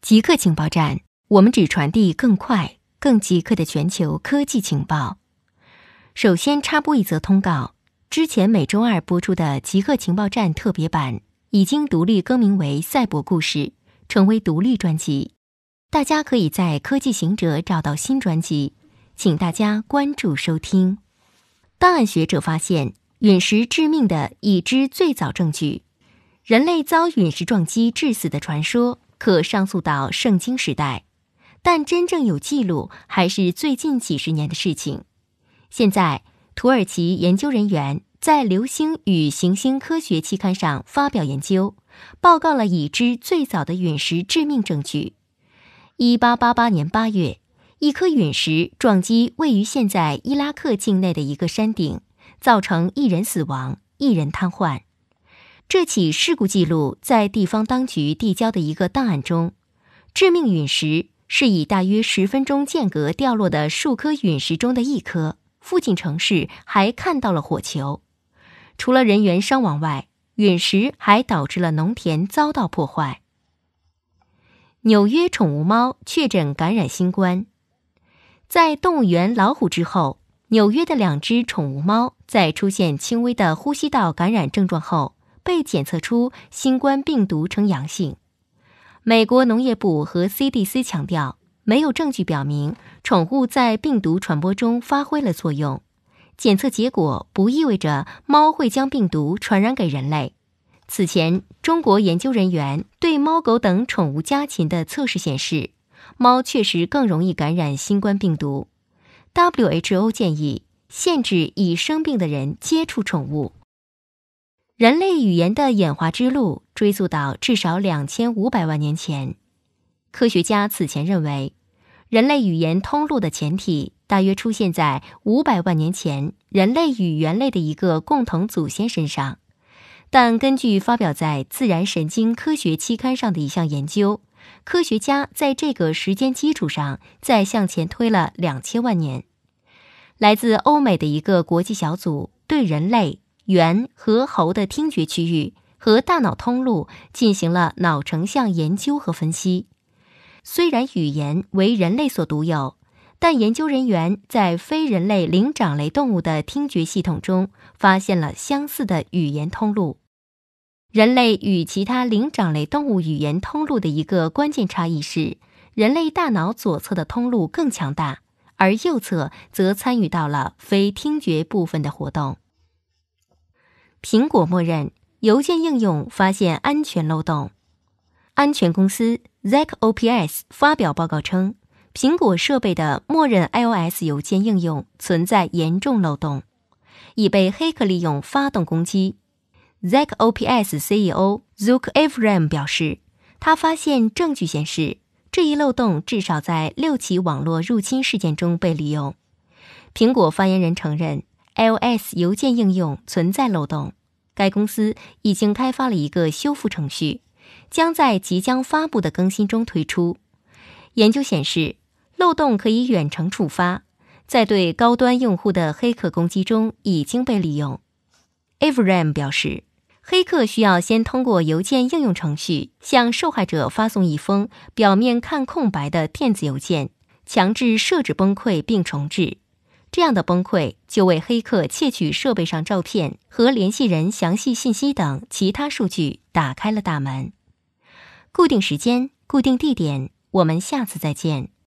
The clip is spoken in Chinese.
极客情报站，我们只传递更快、更极客的全球科技情报。首先插播一则通告：之前每周二播出的极客情报站特别版已经独立更名为《赛博故事》，成为独立专辑。大家可以在科技行者找到新专辑，请大家关注收听。档案学者发现陨石致命的已知最早证据，人类遭陨石撞击致死的传说。可上溯到圣经时代，但真正有记录还是最近几十年的事情。现在，土耳其研究人员在《流星与行星科学》期刊上发表研究，报告了已知最早的陨石致命证据。一八八八年八月，一颗陨石撞击位于现在伊拉克境内的一个山顶，造成一人死亡，一人瘫痪。这起事故记录在地方当局递交的一个档案中。致命陨石是以大约十分钟间隔掉落的数颗陨石中的一颗。附近城市还看到了火球。除了人员伤亡外，陨石还导致了农田遭到破坏。纽约宠物猫确诊感染新冠，在动物园老虎之后，纽约的两只宠物猫在出现轻微的呼吸道感染症状后。被检测出新冠病毒呈阳性。美国农业部和 CDC 强调，没有证据表明宠物在病毒传播中发挥了作用。检测结果不意味着猫会将病毒传染给人类。此前，中国研究人员对猫狗等宠物家禽的测试显示，猫确实更容易感染新冠病毒。WHO 建议限制已生病的人接触宠物。人类语言的演化之路追溯到至少两千五百万年前。科学家此前认为，人类语言通路的前提大约出现在五百万年前人类与猿类的一个共同祖先身上。但根据发表在《自然神经科学》期刊上的一项研究，科学家在这个时间基础上再向前推了两千万年。来自欧美的一个国际小组对人类。猿和猴的听觉区域和大脑通路进行了脑成像研究和分析。虽然语言为人类所独有，但研究人员在非人类灵长类动物的听觉系统中发现了相似的语言通路。人类与其他灵长类动物语言通路的一个关键差异是，人类大脑左侧的通路更强大，而右侧则参与到了非听觉部分的活动。苹果默认邮件应用发现安全漏洞。安全公司 ZacOps 发表报告称，苹果设备的默认 iOS 邮件应用存在严重漏洞，已被黑客利用发动攻击。ZacOps CEO Zook Avram 表示，他发现证据显示，这一漏洞至少在六起网络入侵事件中被利用。苹果发言人承认。iOS 邮件应用存在漏洞，该公司已经开发了一个修复程序，将在即将发布的更新中推出。研究显示，漏洞可以远程触发，在对高端用户的黑客攻击中已经被利用。Avram 表示，黑客需要先通过邮件应用程序向受害者发送一封表面看空白的电子邮件，强制设置崩溃并重置。这样的崩溃就为黑客窃取设备上照片和联系人详细信息等其他数据打开了大门。固定时间，固定地点，我们下次再见。